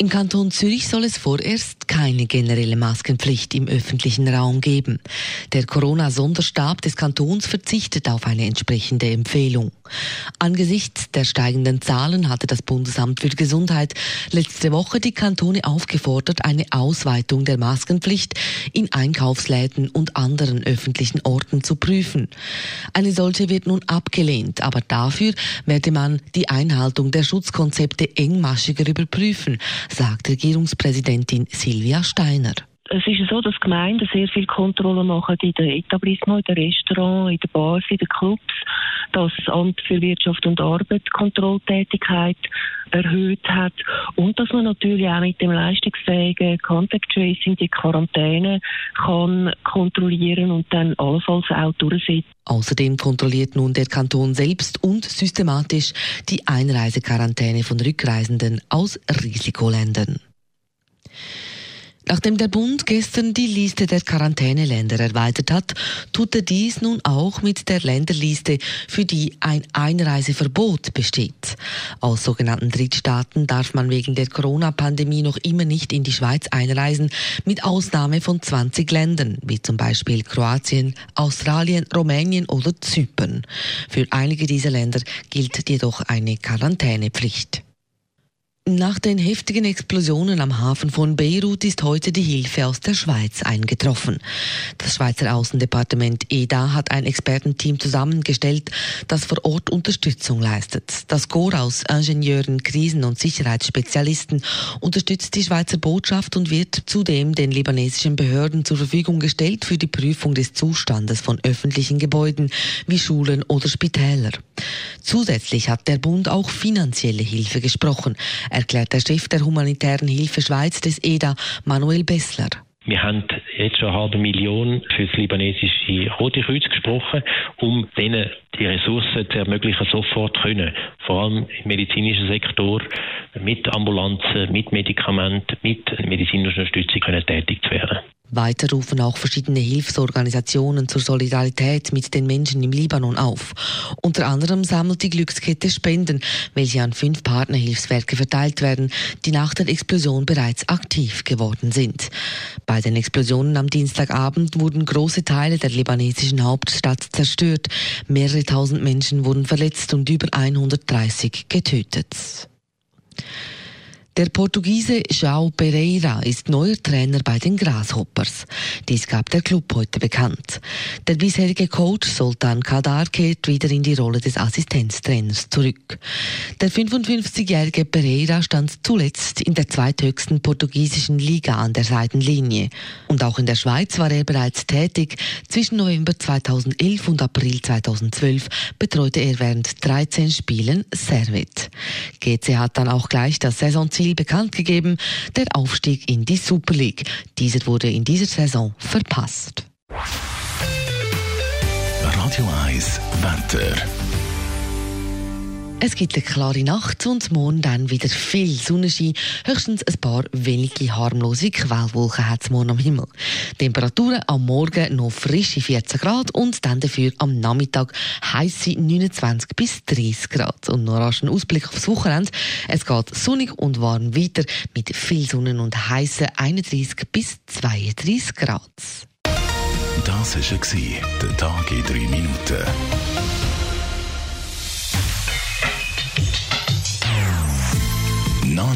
Im Kanton Zürich soll es vorerst keine generelle Maskenpflicht im öffentlichen Raum geben. Der Corona-Sonderstab des Kantons verzichtet auf eine entsprechende Empfehlung. Angesichts der steigenden Zahlen hatte das Bundesamt für Gesundheit letzte Woche die Kantone aufgefordert, eine Ausweitung der Maskenpflicht in Einkaufsläden und anderen öffentlichen Orten zu prüfen. Eine solche wird nun abgelehnt, aber dafür werde man die Einhaltung der Schutzkonzepte engmaschiger überprüfen sagt Regierungspräsidentin Silvia Steiner. Es ist so, dass Gemeinden sehr viel Kontrolle machen in den Etablissements, in den Restaurants, in den Bars, in den Clubs, dass das Amt für Wirtschaft und Arbeit Kontrolltätigkeit erhöht hat und dass man natürlich auch mit dem leistungsfähigen Contact Tracing die Quarantäne kann kontrollieren und dann allenfalls auch durchsetzen. Außerdem kontrolliert nun der Kanton selbst und systematisch die Einreisequarantäne von Rückreisenden aus Risikoländern. Nachdem der Bund gestern die Liste der Quarantäneländer erweitert hat, tut er dies nun auch mit der Länderliste, für die ein Einreiseverbot besteht. Aus sogenannten Drittstaaten darf man wegen der Corona-Pandemie noch immer nicht in die Schweiz einreisen, mit Ausnahme von 20 Ländern, wie zum Beispiel Kroatien, Australien, Rumänien oder Zypern. Für einige dieser Länder gilt jedoch eine Quarantänepflicht. Nach den heftigen Explosionen am Hafen von Beirut ist heute die Hilfe aus der Schweiz eingetroffen. Das Schweizer Außendepartement EDA hat ein Expertenteam zusammengestellt, das vor Ort Unterstützung leistet. Das Korps aus Ingenieuren, Krisen- und Sicherheitsspezialisten unterstützt die Schweizer Botschaft und wird zudem den libanesischen Behörden zur Verfügung gestellt für die Prüfung des Zustandes von öffentlichen Gebäuden wie Schulen oder Spitäler. Zusätzlich hat der Bund auch finanzielle Hilfe gesprochen erklärt der Chef der humanitären Hilfe Schweiz des EDA, Manuel Bessler. Wir haben jetzt schon eine halbe Million für das libanesische Rote Kreuz gesprochen, um denen die Ressourcen zu ermöglichen, sofort können. Vor allem im medizinischen Sektor mit Ambulanzen, mit Medikamenten, mit medizinischer Unterstützung können tätig zu werden. Weiter rufen auch verschiedene Hilfsorganisationen zur Solidarität mit den Menschen im Libanon auf. Unter anderem sammelt die Glückskette Spenden, welche an fünf Partnerhilfswerke verteilt werden, die nach der Explosion bereits aktiv geworden sind. Bei den Explosionen am Dienstagabend wurden große Teile der libanesischen Hauptstadt zerstört. Mehrere tausend Menschen wurden verletzt und über 130 getötet. Der Portugiese João Pereira ist neuer Trainer bei den Grasshoppers. Dies gab der Club heute bekannt. Der bisherige Coach Sultan Kadar kehrt wieder in die Rolle des Assistenztrainers zurück. Der 55-jährige Pereira stand zuletzt in der zweithöchsten portugiesischen Liga an der Seitenlinie. Und auch in der Schweiz war er bereits tätig. Zwischen November 2011 und April 2012 betreute er während 13 Spielen Servet. GC hat dann auch gleich das Saisonziel Ziel bekannt gegeben, der Aufstieg in die Super League. Dieser wurde in dieser Saison verpasst. Radio 1 Wetter. Es gibt eine klare Nacht und morgen dann wieder viel Sonnenschein. Höchstens ein paar wenige harmlose Quellwolken hat es morgen am Himmel. Temperaturen am Morgen noch frische 14 Grad und dann dafür am Nachmittag heiße 29 bis 30 Grad. Und noch rasch ein Ausblick aufs Wochenende. Es geht sonnig und warm weiter mit viel Sonne und heißen 31 bis 32 Grad. Das war der Tag in 3 Minuten.